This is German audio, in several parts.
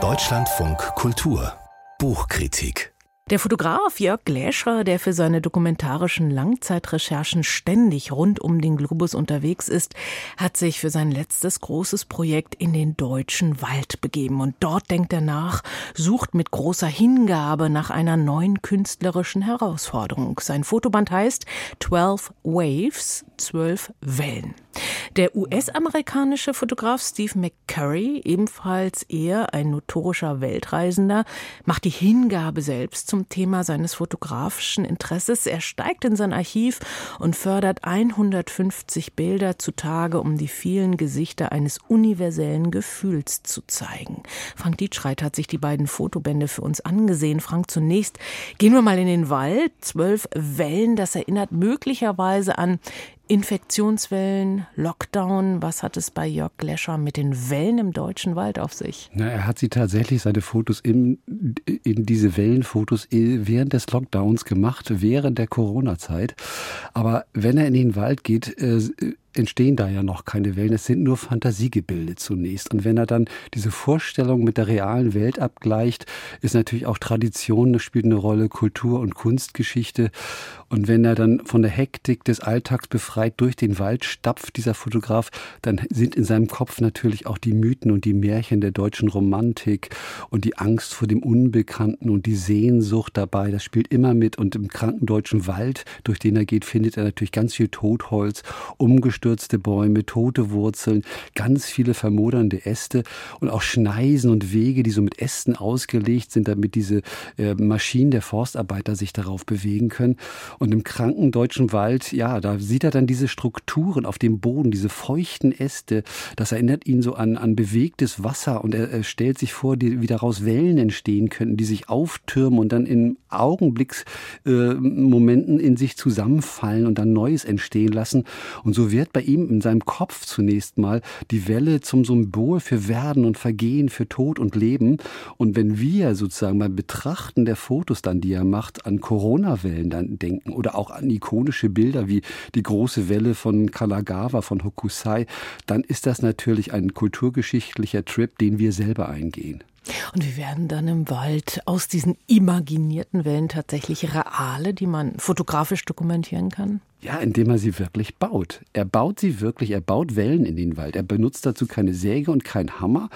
Deutschlandfunk Kultur Buchkritik der Fotograf Jörg Gläscher, der für seine dokumentarischen Langzeitrecherchen ständig rund um den Globus unterwegs ist, hat sich für sein letztes großes Projekt in den deutschen Wald begeben. Und dort denkt er nach, sucht mit großer Hingabe nach einer neuen künstlerischen Herausforderung. Sein Fotoband heißt 12 Waves, 12 Wellen. Der US-amerikanische Fotograf Steve McCurry, ebenfalls eher ein notorischer Weltreisender, macht die Hingabe selbst zum Thema seines fotografischen Interesses. Er steigt in sein Archiv und fördert 150 Bilder zutage, um die vielen Gesichter eines universellen Gefühls zu zeigen. Frank Dietschreit hat sich die beiden Fotobände für uns angesehen. Frank, zunächst gehen wir mal in den Wald. Zwölf Wellen, das erinnert möglicherweise an Infektionswellen, Lockdown, was hat es bei Jörg Glescher mit den Wellen im deutschen Wald auf sich? Na, er hat sie tatsächlich, seine Fotos in, in diese Wellenfotos während des Lockdowns gemacht, während der Corona-Zeit. Aber wenn er in den Wald geht, äh, entstehen da ja noch keine Wellen, es sind nur Fantasiegebilde zunächst. Und wenn er dann diese Vorstellung mit der realen Welt abgleicht, ist natürlich auch Tradition, spielt eine Rolle, Kultur und Kunstgeschichte. Und wenn er dann von der Hektik des Alltags befreit durch den Wald stapft, dieser Fotograf, dann sind in seinem Kopf natürlich auch die Mythen und die Märchen der deutschen Romantik und die Angst vor dem Unbekannten und die Sehnsucht dabei. Das spielt immer mit. Und im kranken deutschen Wald, durch den er geht, findet er natürlich ganz viel Totholz, umgestürzte Bäume, tote Wurzeln, ganz viele vermodernde Äste und auch Schneisen und Wege, die so mit Ästen ausgelegt sind, damit diese äh, Maschinen der Forstarbeiter sich darauf bewegen können. Und im kranken deutschen Wald, ja, da sieht er dann diese Strukturen auf dem Boden, diese feuchten Äste. Das erinnert ihn so an, an bewegtes Wasser und er, er stellt sich vor, die, wie daraus Wellen entstehen könnten, die sich auftürmen und dann in Augenblicksmomenten äh, in sich zusammenfallen und dann Neues entstehen lassen. Und so wird bei ihm in seinem Kopf zunächst mal die Welle zum Symbol für Werden und Vergehen, für Tod und Leben. Und wenn wir sozusagen beim Betrachten der Fotos dann, die er macht, an Corona-Wellen dann denken, oder auch an ikonische Bilder wie die große Welle von Kalagawa, von Hokusai, dann ist das natürlich ein kulturgeschichtlicher Trip, den wir selber eingehen. Und wie werden dann im Wald aus diesen imaginierten Wellen tatsächlich reale, die man fotografisch dokumentieren kann? Ja, indem er sie wirklich baut. Er baut sie wirklich, er baut Wellen in den Wald. Er benutzt dazu keine Säge und keinen Hammer.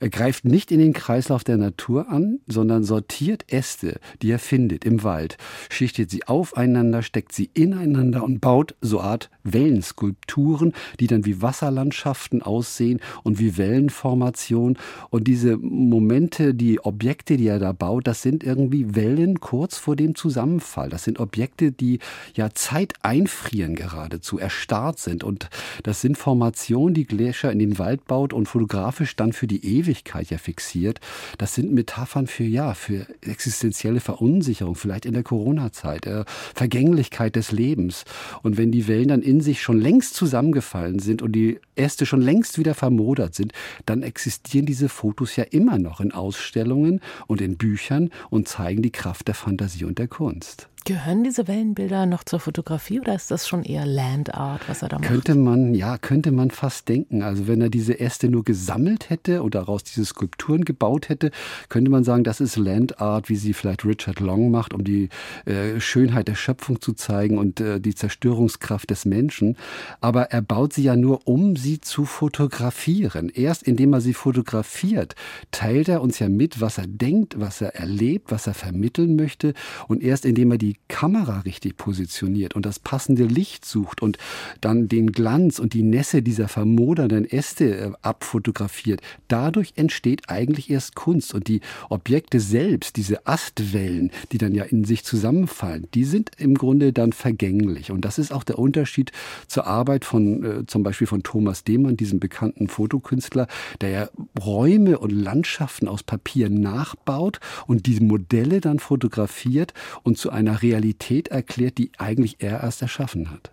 Er greift nicht in den Kreislauf der Natur an, sondern sortiert Äste, die er findet im Wald, schichtet sie aufeinander, steckt sie ineinander und baut so Art Wellenskulpturen, die dann wie Wasserlandschaften aussehen und wie Wellenformationen. Und diese Momente, die Objekte, die er da baut, das sind irgendwie Wellen kurz vor dem Zusammenfall. Das sind Objekte, die ja Zeit ein Einfrieren geradezu, erstarrt sind. Und das sind Formationen, die Gletscher in den Wald baut und fotografisch dann für die Ewigkeit ja fixiert. Das sind Metaphern für, ja, für existenzielle Verunsicherung, vielleicht in der Corona-Zeit, äh, Vergänglichkeit des Lebens. Und wenn die Wellen dann in sich schon längst zusammengefallen sind und die Äste schon längst wieder vermodert sind, dann existieren diese Fotos ja immer noch in Ausstellungen und in Büchern und zeigen die Kraft der Fantasie und der Kunst. Gehören diese Wellenbilder noch zur Fotografie oder ist das schon eher Landart, was er da macht? Könnte man, ja, könnte man fast denken. Also wenn er diese Äste nur gesammelt hätte oder daraus diese Skulpturen gebaut hätte, könnte man sagen, das ist Landart, wie sie vielleicht Richard Long macht, um die äh, Schönheit der Schöpfung zu zeigen und äh, die Zerstörungskraft des Menschen. Aber er baut sie ja nur, um sie zu fotografieren. Erst indem er sie fotografiert, teilt er uns ja mit, was er denkt, was er erlebt, was er vermitteln möchte. Und erst indem er die Kamera richtig positioniert und das passende Licht sucht und dann den Glanz und die Nässe dieser vermodernden Äste äh, abfotografiert, dadurch entsteht eigentlich erst Kunst und die Objekte selbst, diese Astwellen, die dann ja in sich zusammenfallen, die sind im Grunde dann vergänglich. Und das ist auch der Unterschied zur Arbeit von äh, zum Beispiel von Thomas Demann, diesem bekannten Fotokünstler, der ja Räume und Landschaften aus Papier nachbaut und diese Modelle dann fotografiert und zu einer Realität erklärt, die eigentlich er erst erschaffen hat.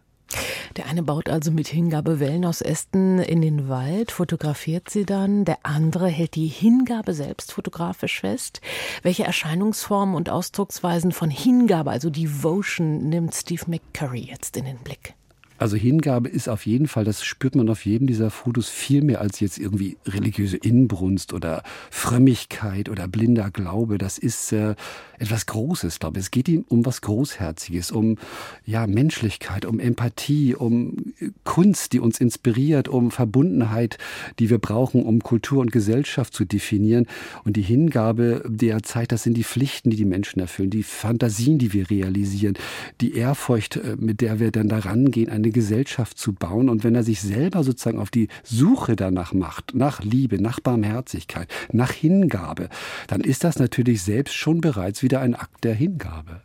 Der eine baut also mit Hingabe Wellen aus Ästen in den Wald, fotografiert sie dann. Der andere hält die Hingabe selbst fotografisch fest. Welche Erscheinungsformen und Ausdrucksweisen von Hingabe, also Devotion, nimmt Steve McCurry jetzt in den Blick? Also Hingabe ist auf jeden Fall, das spürt man auf jedem dieser Fotos viel mehr als jetzt irgendwie religiöse Inbrunst oder Frömmigkeit oder blinder Glaube. Das ist äh, etwas Großes, glaube ich. Es geht ihm um was Großherziges, um ja Menschlichkeit, um Empathie, um Kunst, die uns inspiriert, um Verbundenheit, die wir brauchen, um Kultur und Gesellschaft zu definieren. Und die Hingabe der Zeit, das sind die Pflichten, die die Menschen erfüllen, die Fantasien, die wir realisieren, die Ehrfurcht, äh, mit der wir dann daran gehen, eine Gesellschaft zu bauen. Und wenn er sich selber sozusagen auf die Suche danach macht, nach Liebe, nach Barmherzigkeit, nach Hingabe, dann ist das natürlich selbst schon bereits wieder ein Akt der Hingabe.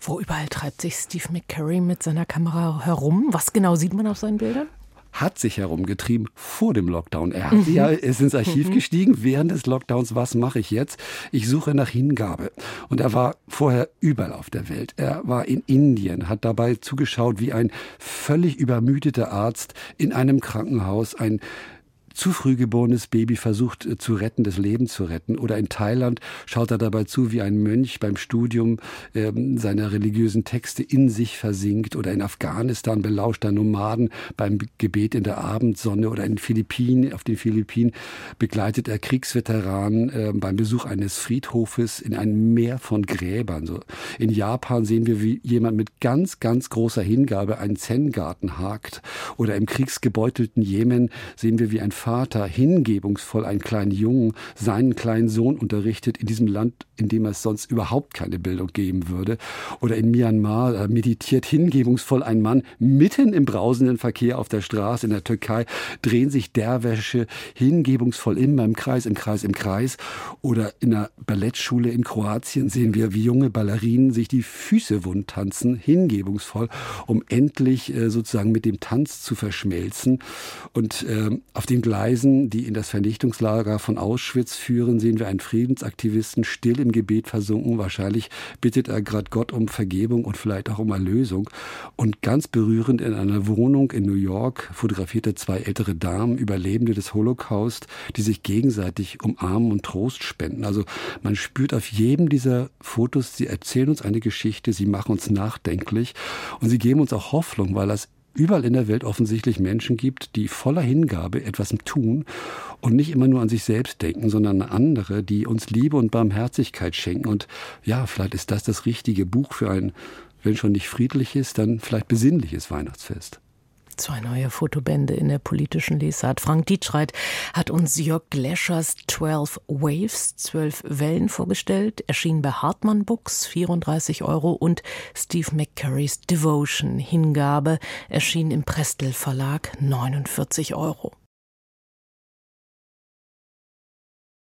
Wo überall treibt sich Steve McCurry mit seiner Kamera herum? Was genau sieht man auf seinen Bildern? Hat sich herumgetrieben vor dem Lockdown. Er hat mhm. ja, ist ins Archiv mhm. gestiegen während des Lockdowns. Was mache ich jetzt? Ich suche nach Hingabe. Und er war vorher überall auf der Welt. Er war in Indien, hat dabei zugeschaut, wie ein völlig übermüdeter Arzt in einem Krankenhaus ein zu früh geborenes Baby versucht äh, zu retten, das Leben zu retten. Oder in Thailand schaut er dabei zu, wie ein Mönch beim Studium äh, seiner religiösen Texte in sich versinkt. Oder in Afghanistan belauscht er Nomaden beim Gebet in der Abendsonne. Oder in Philippinen, auf den Philippinen begleitet er Kriegsveteranen äh, beim Besuch eines Friedhofes in einem Meer von Gräbern. So. In Japan sehen wir, wie jemand mit ganz, ganz großer Hingabe einen Zen-Garten hakt. Oder im kriegsgebeutelten Jemen sehen wir, wie ein Vater hingebungsvoll einen kleinen Jungen, seinen kleinen Sohn unterrichtet in diesem Land, in dem es sonst überhaupt keine Bildung geben würde. Oder in Myanmar meditiert hingebungsvoll ein Mann mitten im brausenden Verkehr auf der Straße. In der Türkei drehen sich Derwäsche hingebungsvoll immer im Kreis, im Kreis, im Kreis. Oder in der Ballettschule in Kroatien sehen wir, wie junge Ballerinen sich die Füße wund tanzen, hingebungsvoll, um endlich äh, sozusagen mit dem Tanz zu verschmelzen. Und äh, auf den Gleisen, die in das Vernichtungslager von Auschwitz führen, sehen wir einen Friedensaktivisten still im Gebet versunken. Wahrscheinlich bittet er gerade Gott um Vergebung und vielleicht auch um Erlösung. Und ganz berührend in einer Wohnung in New York fotografiert er zwei ältere Damen, Überlebende des Holocaust, die sich gegenseitig umarmen und Trost spenden. Also man spürt auf jedem dieser Fotos, sie erzählen uns eine Geschichte, sie machen uns nachdenklich und sie geben uns auch Hoffnung, weil das überall in der Welt offensichtlich Menschen gibt, die voller Hingabe etwas tun und nicht immer nur an sich selbst denken, sondern an andere, die uns Liebe und Barmherzigkeit schenken. Und ja, vielleicht ist das das richtige Buch für ein, wenn schon nicht friedliches, dann vielleicht besinnliches Weihnachtsfest. Zwei neue Fotobände in der politischen Lesart. Frank Dietschreit hat uns Jörg Gleschers 12 Waves, 12 Wellen vorgestellt, erschien bei Hartmann Books, 34 Euro, und Steve McCurrys Devotion, Hingabe, erschien im Prestel Verlag, 49 Euro.